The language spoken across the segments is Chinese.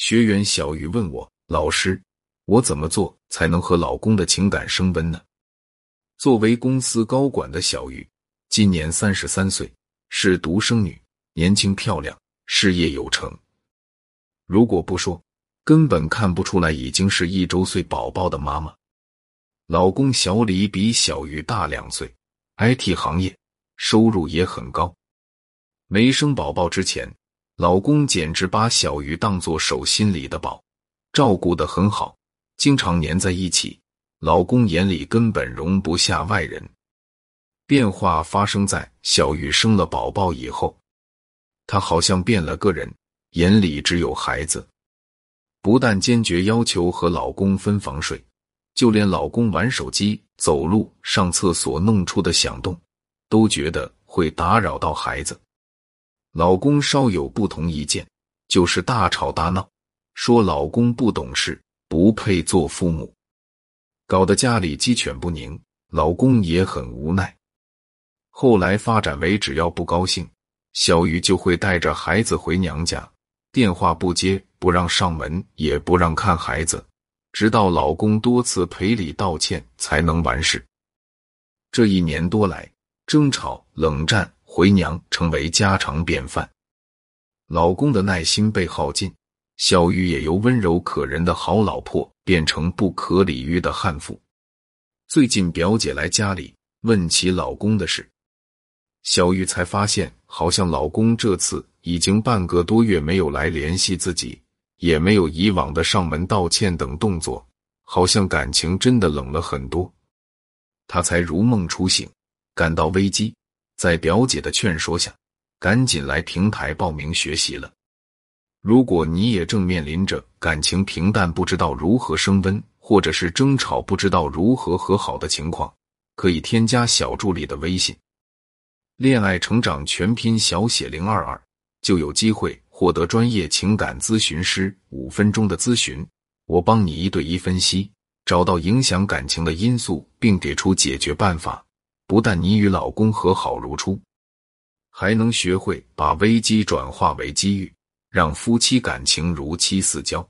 学员小鱼问我：“老师，我怎么做才能和老公的情感升温呢？”作为公司高管的小鱼，今年三十三岁，是独生女，年轻漂亮，事业有成。如果不说，根本看不出来已经是一周岁宝宝的妈妈。老公小李比小鱼大两岁，IT 行业，收入也很高。没生宝宝之前。老公简直把小鱼当作手心里的宝，照顾的很好，经常黏在一起。老公眼里根本容不下外人。变化发生在小鱼生了宝宝以后，她好像变了个人，眼里只有孩子。不但坚决要求和老公分房睡，就连老公玩手机、走路、上厕所弄出的响动，都觉得会打扰到孩子。老公稍有不同意见，就是大吵大闹，说老公不懂事，不配做父母，搞得家里鸡犬不宁。老公也很无奈。后来发展为，只要不高兴，小鱼就会带着孩子回娘家，电话不接，不让上门，也不让看孩子，直到老公多次赔礼道歉才能完事。这一年多来，争吵、冷战。回娘成为家常便饭，老公的耐心被耗尽，小玉也由温柔可人的好老婆变成不可理喻的悍妇。最近表姐来家里问起老公的事，小玉才发现，好像老公这次已经半个多月没有来联系自己，也没有以往的上门道歉等动作，好像感情真的冷了很多。她才如梦初醒，感到危机。在表姐的劝说下，赶紧来平台报名学习了。如果你也正面临着感情平淡、不知道如何升温，或者是争吵不知道如何和好的情况，可以添加小助理的微信“恋爱成长全拼小写零二二”，就有机会获得专业情感咨询师五分钟的咨询，我帮你一对一分析，找到影响感情的因素，并给出解决办法。不但你与老公和好如初，还能学会把危机转化为机遇，让夫妻感情如漆似胶。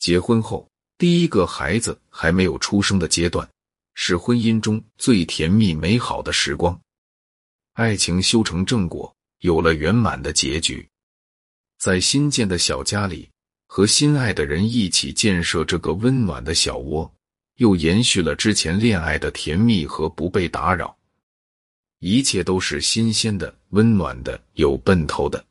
结婚后，第一个孩子还没有出生的阶段，是婚姻中最甜蜜美好的时光，爱情修成正果，有了圆满的结局。在新建的小家里，和心爱的人一起建设这个温暖的小窝。又延续了之前恋爱的甜蜜和不被打扰，一切都是新鲜的、温暖的、有奔头的。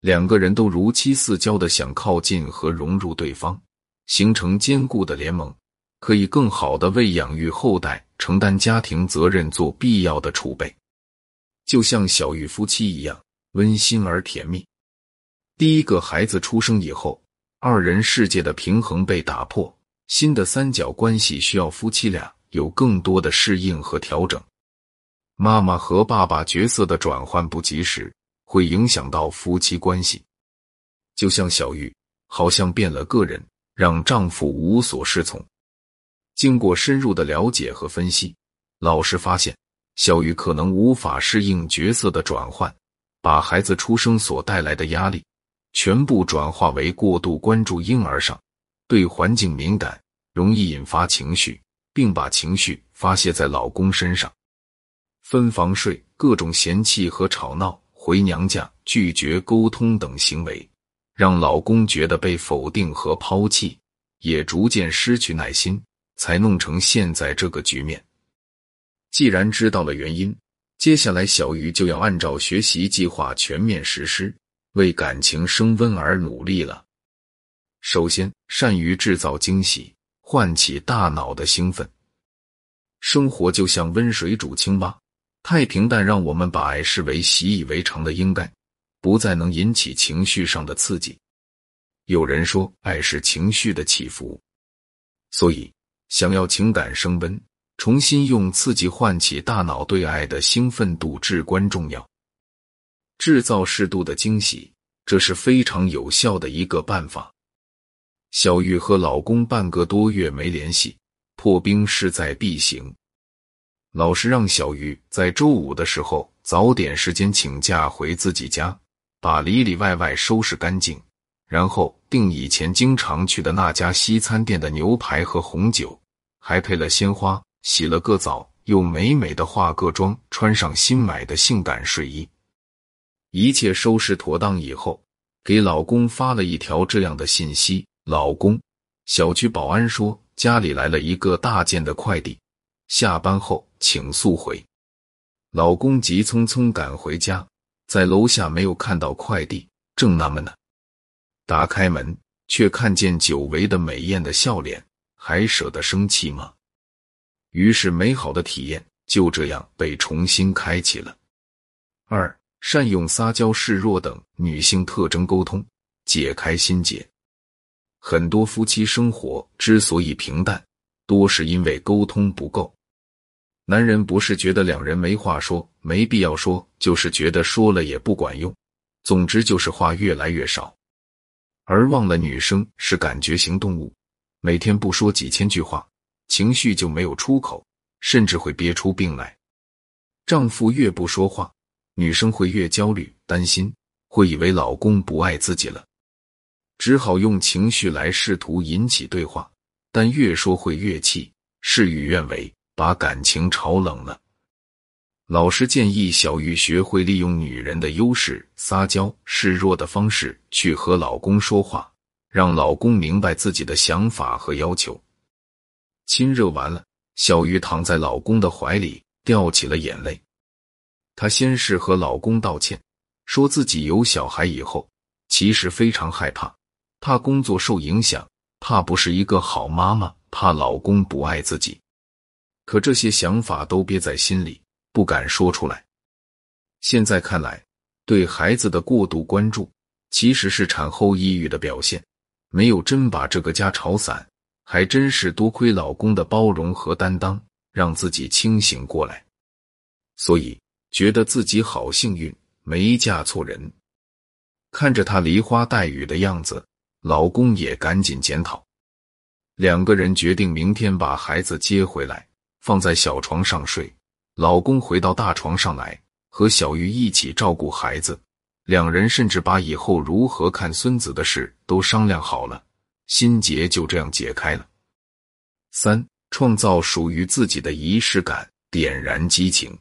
两个人都如漆似胶的想靠近和融入对方，形成坚固的联盟，可以更好的为养育后代、承担家庭责任做必要的储备。就像小玉夫妻一样，温馨而甜蜜。第一个孩子出生以后，二人世界的平衡被打破。新的三角关系需要夫妻俩有更多的适应和调整。妈妈和爸爸角色的转换不及时，会影响到夫妻关系。就像小玉，好像变了个人，让丈夫无所适从。经过深入的了解和分析，老师发现，小玉可能无法适应角色的转换，把孩子出生所带来的压力，全部转化为过度关注婴儿上。对环境敏感，容易引发情绪，并把情绪发泄在老公身上。分房睡、各种嫌弃和吵闹、回娘家、拒绝沟通等行为，让老公觉得被否定和抛弃，也逐渐失去耐心，才弄成现在这个局面。既然知道了原因，接下来小鱼就要按照学习计划全面实施，为感情升温而努力了。首先，善于制造惊喜，唤起大脑的兴奋。生活就像温水煮青蛙，太平淡，让我们把爱视为习以为常的应该，不再能引起情绪上的刺激。有人说，爱是情绪的起伏，所以想要情感升温，重新用刺激唤起大脑对爱的兴奋度至关重要。制造适度的惊喜，这是非常有效的一个办法。小玉和老公半个多月没联系，破冰势在必行。老师让小玉在周五的时候早点时间请假回自己家，把里里外外收拾干净，然后订以前经常去的那家西餐店的牛排和红酒，还配了鲜花，洗了个澡，又美美的化个妆，穿上新买的性感睡衣。一切收拾妥当以后，给老公发了一条这样的信息：“老公，小区保安说家里来了一个大件的快递，下班后请速回。”老公急匆匆赶回家，在楼下没有看到快递，正纳闷呢。打开门，却看见久违的美艳的笑脸，还舍得生气吗？于是，美好的体验就这样被重新开启了。二，善用撒娇示弱等女性特征沟通，解开心结。很多夫妻生活之所以平淡，多是因为沟通不够。男人不是觉得两人没话说，没必要说，就是觉得说了也不管用。总之，就是话越来越少。而忘了女生是感觉型动物，每天不说几千句话，情绪就没有出口，甚至会憋出病来。丈夫越不说话，女生会越焦虑、担心，会以为老公不爱自己了，只好用情绪来试图引起对话，但越说会越气，事与愿违，把感情炒冷了。老师建议小玉学会利用女人的优势，撒娇示弱的方式去和老公说话，让老公明白自己的想法和要求。亲热完了，小玉躺在老公的怀里，掉起了眼泪。她先是和老公道歉，说自己有小孩以后，其实非常害怕，怕工作受影响，怕不是一个好妈妈，怕老公不爱自己。可这些想法都憋在心里。不敢说出来。现在看来，对孩子的过度关注其实是产后抑郁的表现，没有真把这个家吵散，还真是多亏老公的包容和担当，让自己清醒过来。所以觉得自己好幸运，没嫁错人。看着她梨花带雨的样子，老公也赶紧检讨。两个人决定明天把孩子接回来，放在小床上睡。老公回到大床上来，和小玉一起照顾孩子。两人甚至把以后如何看孙子的事都商量好了，心结就这样解开了。三，创造属于自己的仪式感，点燃激情。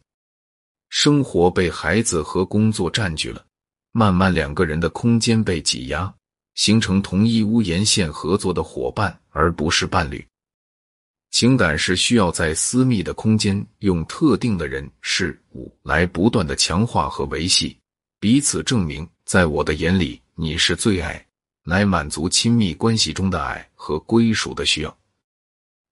生活被孩子和工作占据了，慢慢两个人的空间被挤压，形成同一屋檐线合作的伙伴，而不是伴侣。情感是需要在私密的空间，用特定的人事物来不断的强化和维系，彼此证明，在我的眼里你是最爱，来满足亲密关系中的爱和归属的需要。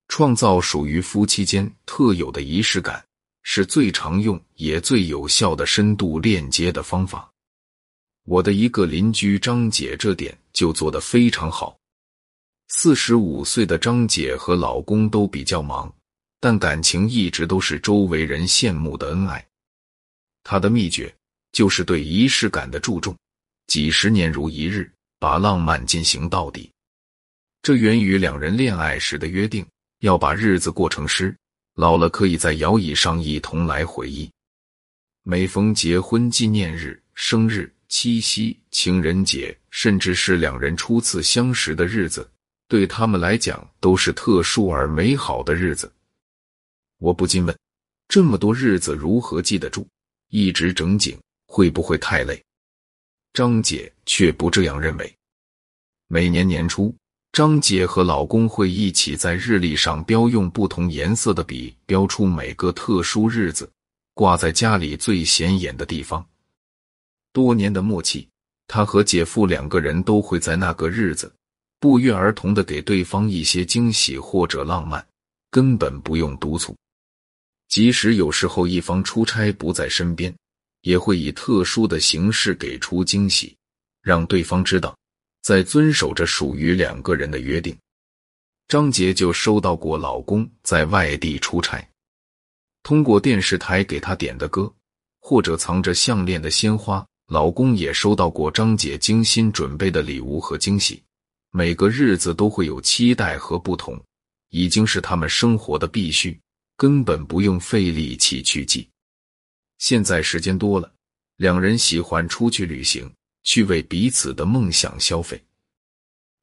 创造属于夫妻间特有的仪式感，是最常用也最有效的深度链接的方法。我的一个邻居张姐这点就做得非常好。四十五岁的张姐和老公都比较忙，但感情一直都是周围人羡慕的恩爱。她的秘诀就是对仪式感的注重，几十年如一日，把浪漫进行到底。这源于两人恋爱时的约定，要把日子过成诗，老了可以在摇椅上一同来回忆。每逢结婚纪念日、生日、七夕、情人节，甚至是两人初次相识的日子。对他们来讲都是特殊而美好的日子，我不禁问：这么多日子如何记得住？一直整景会不会太累？张姐却不这样认为。每年年初，张姐和老公会一起在日历上标用不同颜色的笔，标出每个特殊日子，挂在家里最显眼的地方。多年的默契，她和姐夫两个人都会在那个日子。不约而同的给对方一些惊喜或者浪漫，根本不用督促。即使有时候一方出差不在身边，也会以特殊的形式给出惊喜，让对方知道在遵守着属于两个人的约定。张杰就收到过老公在外地出差，通过电视台给他点的歌，或者藏着项链的鲜花，老公也收到过张姐精心准备的礼物和惊喜。每个日子都会有期待和不同，已经是他们生活的必须，根本不用费力气去记。现在时间多了，两人喜欢出去旅行，去为彼此的梦想消费。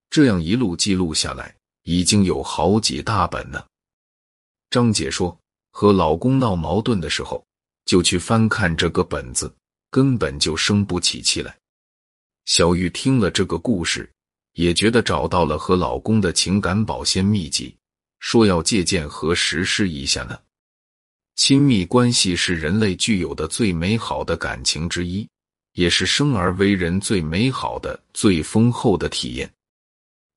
这样一路记录下来，已经有好几大本呢。张姐说，和老公闹矛盾的时候，就去翻看这个本子，根本就生不起气来。小玉听了这个故事，也觉得找到了和老公的情感保鲜秘籍，说要借鉴和实施一下呢。亲密关系是人类具有的最美好的感情之一，也是生而为人最美好的、最丰厚的体验。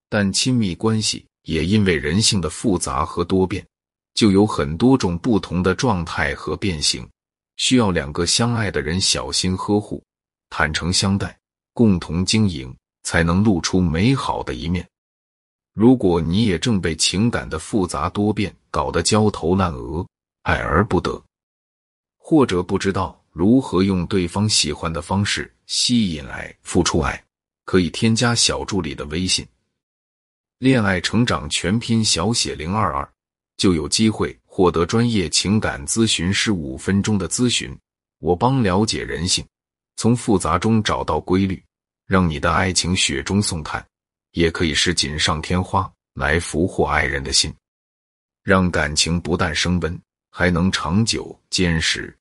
但亲密关系也因为人性的复杂和多变，就有很多种不同的状态和变形，需要两个相爱的人小心呵护、坦诚相待，共同经营，才能露出美好的一面。如果你也正被情感的复杂多变搞得焦头烂额、爱而不得，或者不知道如何用对方喜欢的方式吸引爱、付出爱，可以添加小助理的微信。恋爱成长全拼小写零二二，就有机会获得专业情感咨询师五分钟的咨询。我帮了解人性，从复杂中找到规律，让你的爱情雪中送炭，也可以是锦上添花，来俘获爱人的心，让感情不但升温，还能长久坚实。